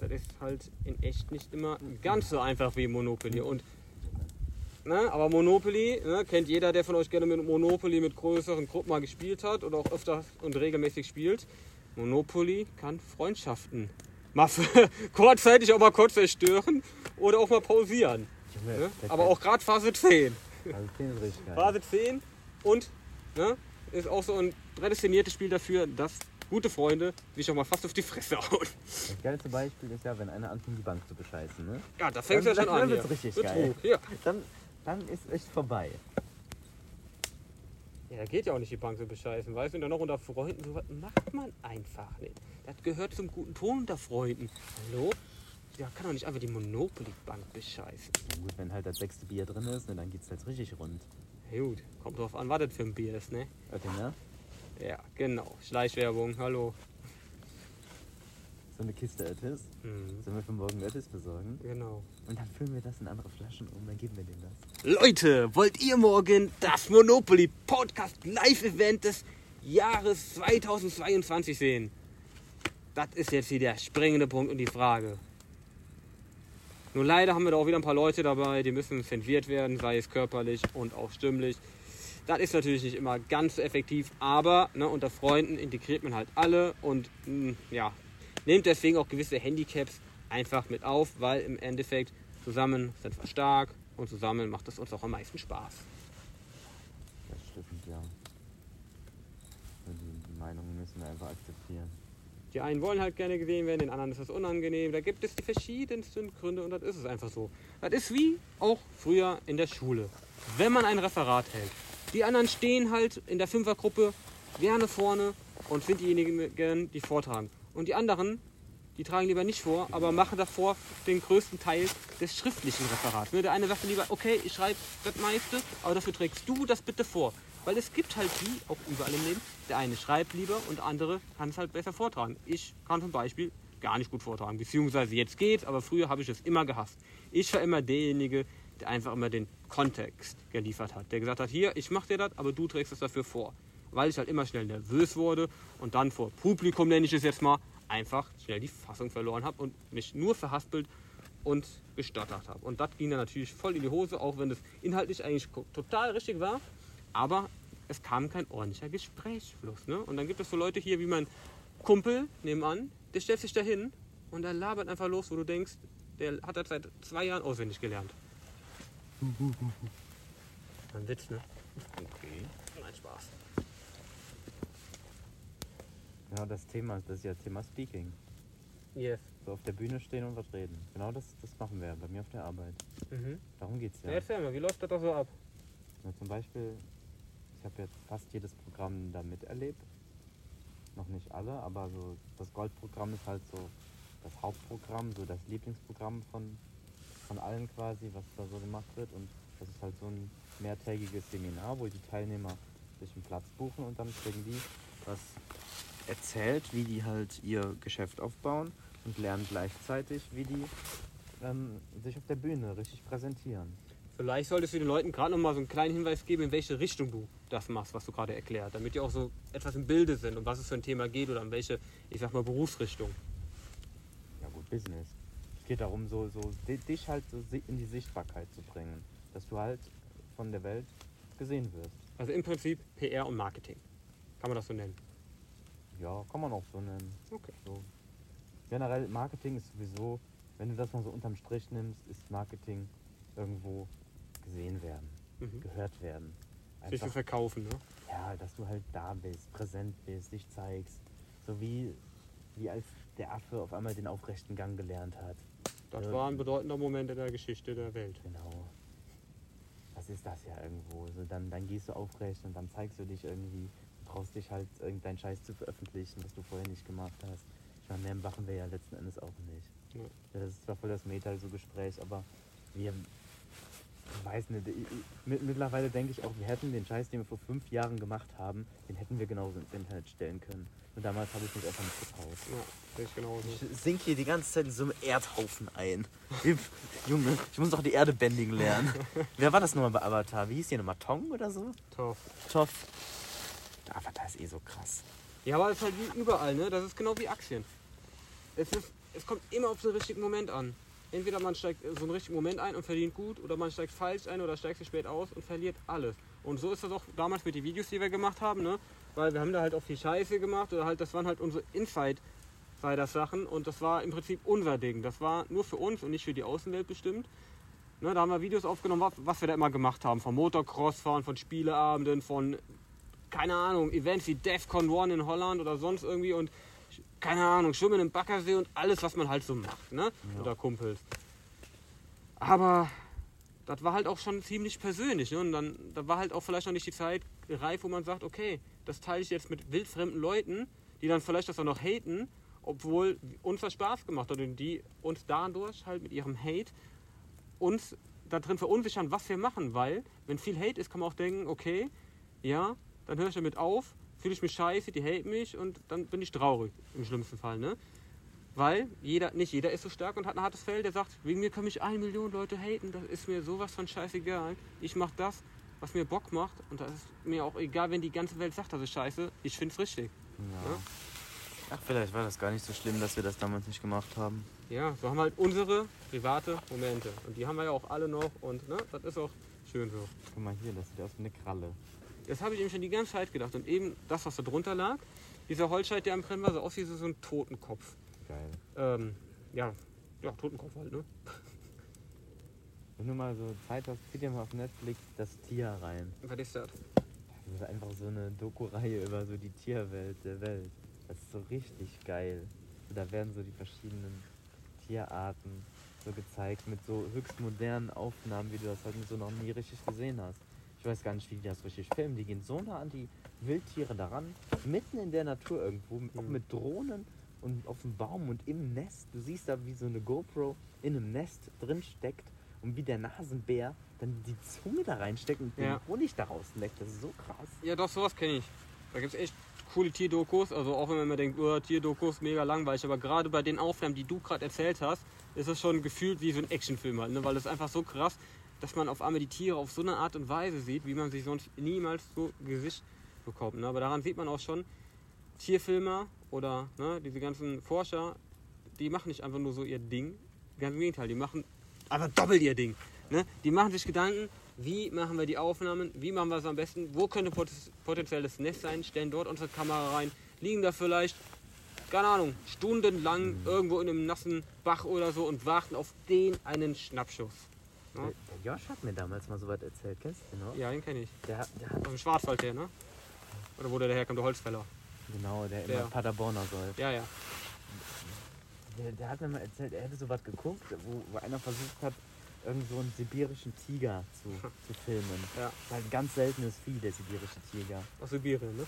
Das ist halt in echt nicht immer ganz so einfach wie Monopoly. Und Ne? Aber Monopoly, ne? kennt jeder, der von euch gerne mit Monopoly mit größeren Gruppen mal gespielt hat oder auch öfter und regelmäßig spielt. Monopoly kann Freundschaften mal kurzzeitig auch mal kurz zerstören oder auch mal pausieren. Ne? Aber auch gerade Phase 10. Phase 10 ist richtig geil. Phase 10 und ne, ist auch so ein prädestiniertes Spiel dafür, dass gute Freunde sich auch mal fast auf die Fresse hauen. Das geilste Beispiel ist ja, wenn einer anfängt, die Bank zu bescheißen. Ne? Ja, da fängt es ja schon an. Dann wird richtig Betrug. geil. Ja. Dann, dann ist echt vorbei. Ja, da geht ja auch nicht die Bank so bescheißen, weißt du? Und dann noch unter Freunden, so was macht man einfach nicht. Das gehört zum guten Ton unter Freunden. Hallo? Ja, kann doch nicht einfach die Monopoly-Bank bescheißen. Ja gut, wenn halt das sechste Bier drin ist, ne, dann geht's halt richtig rund. Ja, gut, kommt drauf an, was das für ein Bier ist, ne? Oettinger, Ja, genau. Schleichwerbung, hallo. So eine Kiste Öttis. Hm, Sollen wir für morgen Öttis besorgen? genau. Und dann füllen wir das in andere Flaschen um, dann geben wir denen das. Leute, wollt ihr morgen das Monopoly Podcast Live-Event des Jahres 2022 sehen? Das ist jetzt hier der springende Punkt und die Frage. Nur leider haben wir da auch wieder ein paar Leute dabei, die müssen zensiert werden, sei es körperlich und auch stimmlich. Das ist natürlich nicht immer ganz so effektiv, aber ne, unter Freunden integriert man halt alle und mh, ja, nehmt deswegen auch gewisse Handicaps einfach mit auf, weil im Endeffekt zusammen sind wir stark und zusammen macht es uns auch am meisten Spaß. Das stimmt, ja. Die Meinungen müssen wir einfach akzeptieren. Die einen wollen halt gerne gesehen werden, den anderen ist das unangenehm. Da gibt es die verschiedensten Gründe und das ist es einfach so. Das ist wie auch früher in der Schule. Wenn man ein Referat hält. Die anderen stehen halt in der Fünfergruppe gerne vorne und sind diejenigen, die vortragen. Und die anderen, die tragen lieber nicht vor, aber machen davor den größten Teil des schriftlichen Referats. Ne, Der eine sagt lieber, okay, ich schreibe das meiste, aber dafür trägst du das bitte vor. Weil es gibt halt die, auch überall im Leben, der eine schreibt lieber und der andere kann es halt besser vortragen. Ich kann zum Beispiel gar nicht gut vortragen, beziehungsweise jetzt geht's, aber früher habe ich es immer gehasst. Ich war immer derjenige, der einfach immer den Kontext geliefert hat. Der gesagt hat, hier, ich mache dir das, aber du trägst es dafür vor. Weil ich halt immer schnell nervös wurde und dann vor Publikum, nenne ich es jetzt mal, einfach schnell die Fassung verloren habe und mich nur verhaspelt und gestottert habe. Und das ging dann natürlich voll in die Hose, auch wenn es inhaltlich eigentlich total richtig war. Aber es kam kein ordentlicher Gesprächsfluss. Ne? Und dann gibt es so Leute hier wie mein Kumpel nebenan, der stellt sich da hin und der labert einfach los, wo du denkst, der hat das seit zwei Jahren auswendig gelernt. Ein Witz, ne? Okay. Nein, Spaß. Genau das Thema, das ist ja Thema Speaking. Yes. So auf der Bühne stehen und was reden. Genau das, das machen wir bei mir auf der Arbeit. Mhm. Darum geht's Ja. ja. Erzähl mal, wie läuft das da so ab? Na, zum Beispiel, ich habe jetzt fast jedes Programm da miterlebt. Noch nicht alle, aber so das Goldprogramm ist halt so das Hauptprogramm, so das Lieblingsprogramm von, von allen quasi, was da so gemacht wird. Und das ist halt so ein mehrtägiges Seminar, wo die Teilnehmer sich einen Platz buchen und dann kriegen die was erzählt, wie die halt ihr Geschäft aufbauen und lernen gleichzeitig, wie die ähm, sich auf der Bühne richtig präsentieren. Vielleicht solltest du den Leuten gerade noch mal so einen kleinen Hinweis geben, in welche Richtung du das machst, was du gerade erklärt, damit die auch so etwas im Bilde sind, um was es für ein Thema geht oder in welche, ich sag mal, Berufsrichtung. Ja gut, Business. Es geht darum, so, so di- dich halt so in die Sichtbarkeit zu bringen. Dass du halt von der Welt gesehen wirst. Also im Prinzip PR und Marketing. Kann man das so nennen? Ja, kann man auch so nennen. Okay. So. Generell, Marketing ist sowieso, wenn du das mal so unterm Strich nimmst, ist Marketing irgendwo gesehen werden, Mhm. gehört werden. Sich zu verkaufen, ne? ja, dass du halt da bist, präsent bist, dich zeigst. So wie, wie als der Affe auf einmal den aufrechten Gang gelernt hat. Das Ja. war ein bedeutender Moment in der Geschichte der Welt. Genau. Das ist das ja irgendwo. So, dann, dann gehst du aufrecht und dann zeigst du dich irgendwie, traust dich halt irgendeinen Scheiß zu veröffentlichen, was du vorher nicht gemacht hast. Ich meine, mehr machen wir ja letzten Endes auch nicht. Ja. Das ist zwar voll das Meta, so Gespräch, aber wir, ich weiß nicht, ich, ich, mit- mittlerweile denke ich auch, wir hätten den Scheiß, den wir vor fünf Jahren gemacht haben, den hätten wir genauso ins Internet stellen können. Und damals habe ich mich einfach nicht getraut. Ja, ich genauso. Ich sink hier die ganze Zeit in so einem Erdhaufen ein. Junge, ich muss doch die Erde bändigen lernen. Wer war das nochmal bei Avatar? Wie hieß die nochmal? Tong oder so? Tough. Toff. Der Avatar ist eh so krass. Ja, aber es ist halt wie überall, ne? Das ist genau wie Aktien. Es, ist, es kommt immer auf den richtigen Moment an. Entweder man steigt so einen richtigen Moment ein und verdient gut, oder man steigt falsch ein oder steigt zu spät aus und verliert alles. Und so ist das auch damals mit den Videos, die wir gemacht haben, ne? Weil wir haben da halt auch viel Scheiße gemacht oder halt, das waren halt unsere Inside-Sachen und das war im Prinzip unser Ding. Das war nur für uns und nicht für die Außenwelt bestimmt. Ne, da haben wir Videos aufgenommen, was, wir da immer gemacht haben. Von Motocross-Fahren, von Spieleabenden, von keine Ahnung, Events wie DEFCON One in Holland oder sonst irgendwie und keine Ahnung, Schwimmen im Baggersee und alles, was man halt so macht, ne? Ja. Oder Kumpels. Aber das war halt auch schon ziemlich persönlich. Ne? Und dann da war halt auch vielleicht noch nicht die Zeit reif, wo man sagt, okay, das teile ich jetzt mit wildfremden Leuten, die dann vielleicht das auch noch haten, obwohl uns das Spaß gemacht hat und die uns dadurch halt mit ihrem Hate uns da drin verunsichern, was wir machen, weil wenn viel Hate ist, kann man auch denken, okay, ja, dann höre ich damit auf, fühle ich mich scheiße, die hate mich und dann bin ich traurig im schlimmsten Fall, ne? Weil jeder, nicht jeder ist so stark und hat ein hartes Fell, der sagt, wegen mir können mich eine Million Leute haten, das ist mir sowas von scheißegal. Ich mache das, was mir Bock macht und das ist mir auch egal, wenn die ganze Welt sagt, das ist scheiße, ich finde es richtig. Ja. Ja. Ach, vielleicht war das gar nicht so schlimm, dass wir das damals nicht gemacht haben. Ja, so haben wir halt unsere private Momente und die haben wir ja auch alle noch und ne, das ist auch schön so. Guck mal hier, das sieht aus wie eine Kralle. Das habe ich eben schon die ganze Zeit gedacht und eben das, was da drunter lag, dieser Holzscheit, der am Brennen war, so aus wie so ein Totenkopf. Geil. Ähm, ja, ja, Totenkopf halt, ne? Wenn du mal so Zeit hast, zieh dir mal auf Netflix das Tier rein. Was ist das? Das ist einfach so eine Doku-Reihe über so die Tierwelt der Welt. Das ist so richtig geil. Da werden so die verschiedenen Tierarten so gezeigt mit so höchst modernen Aufnahmen, wie du das halt so noch nie richtig gesehen hast. Ich weiß gar nicht, wie die das richtig filmen. Die gehen so nah an die Wildtiere daran, mitten in der Natur irgendwo, auch Mhm. mit Drohnen und auf dem Baum und im Nest. Du siehst da, wie so eine GoPro in einem Nest drin steckt und wie der Nasenbär dann die Zunge da reinsteckt und Ja. den Honig daraus leckt. Das ist so krass. Ja, doch, sowas kenne ich. Da gibt es echt coole Tierdokus. Also auch wenn man immer denkt, oh, Tierdokus, mega langweilig. Aber gerade bei den Aufnahmen, die du gerade erzählt hast, ist es schon gefühlt wie so ein Actionfilm halt. Ne? Weil es einfach so krass, dass man auf einmal die Tiere auf so eine Art und Weise sieht, wie man sich sonst niemals so Gesicht bekommt. Ne? Aber daran sieht man auch schon, Tierfilmer oder ne, diese ganzen Forscher, die machen nicht einfach nur so ihr Ding. Ganz im Gegenteil, die machen einfach doppelt ihr Ding. Ne? Die machen sich Gedanken, wie machen wir die Aufnahmen, wie machen wir es am besten, wo könnte pot potenzielles Nest sein, stellen dort unsere Kamera rein, liegen da vielleicht, keine Ahnung, stundenlang irgendwo in einem nassen Bach oder so und warten auf den einen Schnappschuss. Der, Ja, der Josh hat mir damals mal so was erzählt, kennst du noch? ja den kenne ich. Der, der hat, Aus dem Schwarzwald her, ne? Oder wo der herkommt, der Holzfäller. genau, der Der. immer Paderborner soll. Ja, ja. Der, der hat mir mal erzählt, er hätte so was geguckt, wo, wo einer versucht hat, irgend so einen sibirischen Tiger zu, zu filmen. Ja. Das ist halt ein ganz seltenes Vieh, der sibirische Tiger. Aus Sibirien, ne?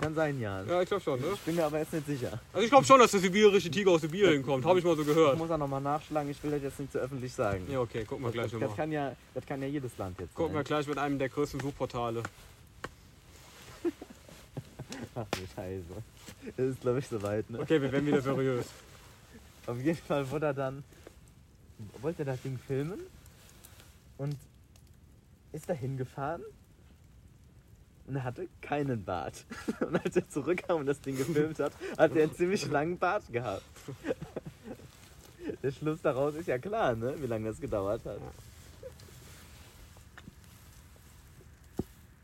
Kann sein, ja. Ja, ich glaube schon, ne? Ich bin mir aber jetzt nicht sicher. Also ich glaube schon, dass der sibirische Tiger aus Sibirien kommt. Habe ich mal so Ich gehört. muss auch nochmal nachschlagen, ich will das jetzt nicht so öffentlich sagen. Ja, okay, gucken wir das, gleich das, das, nochmal. kann ja, das kann ja jedes Land jetzt Gucken wir gleich mit einem der größten Suchportale. Ach du Scheiße. Das ist glaube ich soweit, ne? Okay, wir werden wieder seriös. Auf jeden Fall wurde er dann, wollte er das Ding filmen und ist da hingefahren und er hatte keinen Bart. Und als er zurückkam und das Ding gefilmt hat, hat er einen ziemlich langen Bart gehabt. Der Schluss daraus ist ja klar, ne? wie lange das gedauert hat.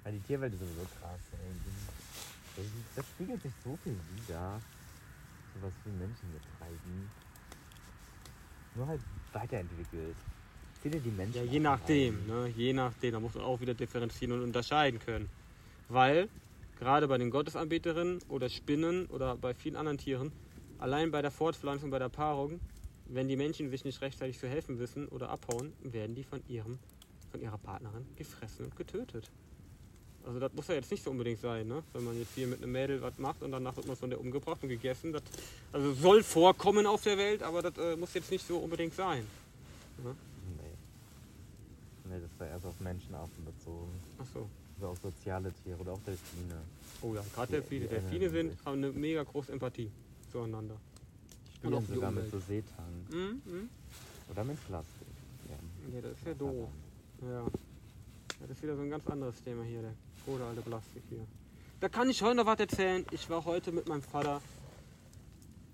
Ja. Die Tierwelt ist sowieso krass. Ey. Das, das spiegelt sich so viel wieder. So was wie Menschen hier treiben. Nur halt weiterentwickelt. Sieh dir die Menschen Ja, je nachdem, ne? Je nachdem. Da muss man auch wieder differenzieren und unterscheiden können. Weil, gerade bei den Gottesanbeterinnen oder Spinnen oder bei vielen anderen Tieren, allein bei der Fortpflanzung, bei der Paarung, wenn die Menschen sich nicht rechtzeitig zu helfen wissen oder abhauen, werden die von, ihrem, von ihrer Partnerin gefressen und getötet. Also das muss ja jetzt nicht so unbedingt sein, ne? wenn man jetzt hier mit einem Mädel was macht und danach wird man von der umgebracht und gegessen. Das, also soll vorkommen auf der Welt, aber das äh, muss jetzt nicht so unbedingt sein. Ne? Nee. Nee, das war erst auf Menschenarten bezogen. Ach so. Also auf soziale Tiere oder auch Delfine. Oh ja, gerade Delfine. Delfine sind, haben eine mega große Empathie zueinander. Die Und auch spielen die sogar mit so Seetang. Mhm, mhm. Oder mit Plastik. Ja, das ist ja doof. Ja. Das ist wieder so ein ganz anderes Thema hier, der gute alte Plastik hier. Da kann ich heute noch was erzählen. Ich war heute mit meinem Vater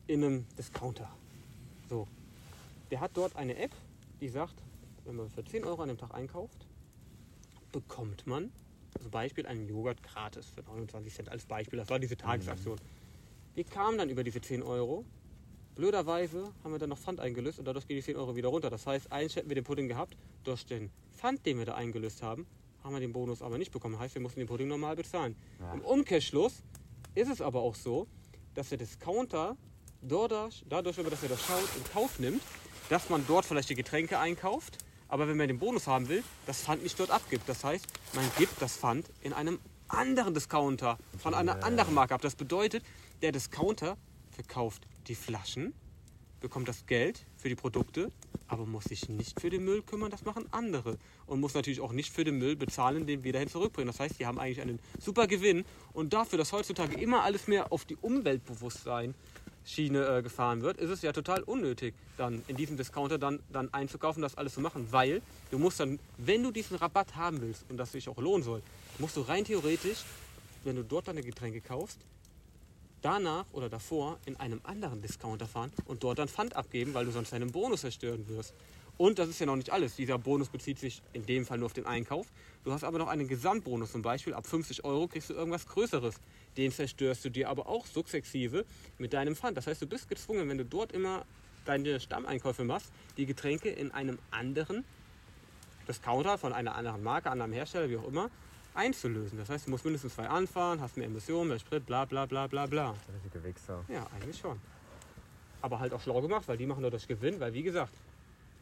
in einem Discounter. So. Der hat dort eine App, die sagt, wenn man für 10 Euro an dem Tag einkauft, bekommt man, also Beispiel, einen Joghurt gratis für 29 Cent als Beispiel. Das war diese Tagesaktion. Wir kamen dann über diese 10 Euro. Blöderweise haben wir dann noch Pfand eingelöst und dadurch gehen die 10 Euro wieder runter. Das heißt, eigentlich hätten wir den Pudding gehabt. Durch den Pfand, den wir da eingelöst haben, haben wir den Bonus aber nicht bekommen. Heißt, wir mussten den Pudding normal bezahlen. Ja. Im Umkehrschluss ist es aber auch so, dass der Discounter dadurch, dadurch dass er das schaut, in Kauf nimmt, dass man dort vielleicht die Getränke einkauft, Aber wenn man den Bonus haben will, das Pfand nicht dort abgibt. Das heißt, man gibt das Pfand in einem anderen Discounter von einer anderen Marke ab. Das bedeutet, der Discounter verkauft die Flaschen, bekommt das Geld für die Produkte, aber muss sich nicht für den Müll kümmern, das machen andere. Und muss natürlich auch nicht für den Müll bezahlen, den wir dahin zurückbringen. Das heißt, die haben eigentlich einen super Gewinn. Und dafür, dass heutzutage immer alles mehr auf die Umweltbewusstsein Schiene äh, gefahren wird, ist es ja total unnötig, dann in diesem Discounter dann, dann einzukaufen, das alles zu machen. Weil du musst dann, wenn du diesen Rabatt haben willst und das sich auch lohnen soll, musst du rein theoretisch, wenn du dort deine Getränke kaufst, danach oder davor in einem anderen Discounter fahren und dort dann Pfand abgeben, weil du sonst deinen Bonus zerstören wirst. Und das ist ja noch nicht alles. Dieser Bonus bezieht sich in dem Fall nur auf den Einkauf. Du hast aber noch einen Gesamtbonus zum Beispiel. Ab 50 Euro kriegst du irgendwas Größeres. Den zerstörst du dir aber auch sukzessive mit deinem Pfand. Das heißt, du bist gezwungen, wenn du dort immer deine Stammeinkäufe machst, die Getränke in einem anderen Discounter von einer anderen Marke, anderem Hersteller, wie auch immer, einzulösen. Das heißt, du musst mindestens zwei anfahren, hast mehr Emissionen, mehr Sprit, bla bla bla bla bla. Richtige Wichser. Ja, eigentlich schon. Aber halt auch schlau gemacht, weil die machen nur das Gewinn, weil wie gesagt,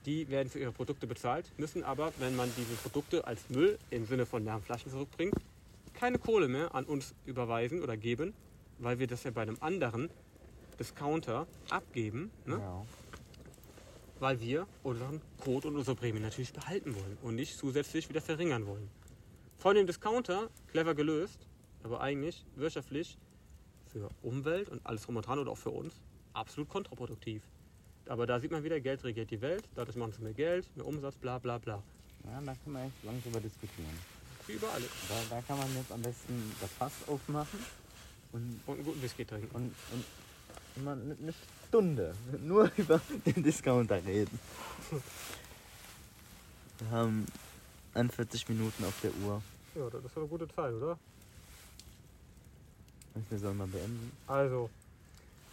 die werden für ihre Produkte bezahlt, müssen aber, wenn man diese Produkte als Müll im Sinne von leeren Flaschen zurückbringt, keine Kohle mehr an uns überweisen oder geben, weil wir das ja bei einem anderen Discounter abgeben, ne? Ja. weil wir unseren Code und unsere Prämie natürlich behalten wollen und nicht zusätzlich wieder verringern wollen. Von dem Discounter, clever gelöst, aber eigentlich wirtschaftlich für Umwelt und alles drum und dran oder auch für uns absolut kontraproduktiv. Aber da sieht man wieder, Geld regiert die Welt, dadurch machen sie mehr Geld, mehr Umsatz, bla bla bla. ja, da kann man echt lang drüber diskutieren. Wie überall. Da, da kann man jetzt am besten das Fass aufmachen und, Und einen guten Whisky trinken. und, und immer eine Stunde nur über den Discounter reden. Wir haben 41 Minuten auf der Uhr. Ja, das ist eine gute Zeit, oder? Und wir sollen mal beenden. Also,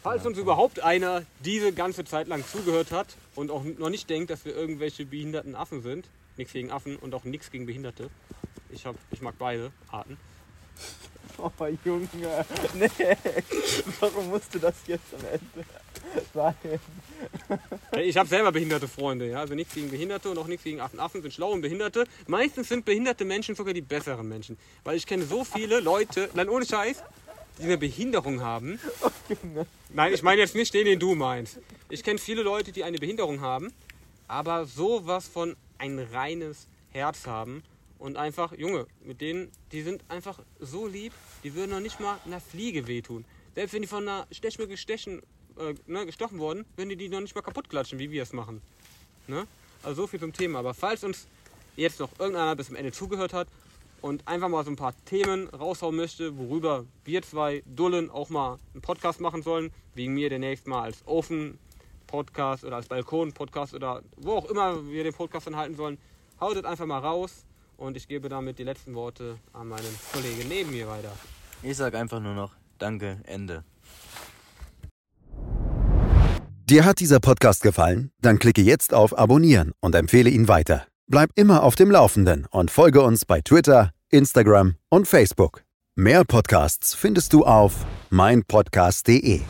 falls uns überhaupt einer diese ganze Zeit lang zugehört hat und auch noch nicht denkt, dass wir irgendwelche behinderten Affen sind, nichts gegen Affen und auch nichts gegen Behinderte. Ich, hab, ich mag beide Arten. Oh Junge, nee. Warum musst du das jetzt am Ende sagen? Ich habe selber behinderte Freunde, ja? also nichts gegen Behinderte und auch nichts gegen Affen. Affen sind schlau und Behinderte. Meistens sind behinderte Menschen sogar die besseren Menschen. Weil ich kenne so viele Leute, nein, ohne Scheiß, die eine Behinderung haben. Nein, ich meine jetzt nicht den, den du meinst. Ich kenne viele Leute, die eine Behinderung haben, aber sowas von ein reines Herz haben und einfach, Junge, mit denen, die sind einfach so lieb, die würden noch nicht mal einer Fliege wehtun. Selbst wenn die von einer Stechmücke äh, ne, gestochen wurden, würden die die noch nicht mal kaputt klatschen, wie wir es machen. Ne? Also so viel zum Thema. Aber falls uns jetzt noch irgendeiner bis zum Ende zugehört hat und einfach mal so ein paar Themen raushauen möchte, worüber wir zwei Dullen auch mal einen Podcast machen sollen, wegen mir demnächst mal als Ofen-Podcast oder als Balkon-Podcast oder wo auch immer wir den Podcast dann halten sollen, haut es einfach mal raus und ich gebe damit die letzten Worte an meinen Kollegen neben mir weiter. Ich sag einfach nur noch Danke, Ende. Dir hat dieser Podcast gefallen? Dann klicke jetzt auf Abonnieren und empfehle ihn weiter. Bleib immer auf dem Laufenden und folge uns bei Twitter, Instagram und Facebook. Mehr Podcasts findest du auf meinpodcast.de.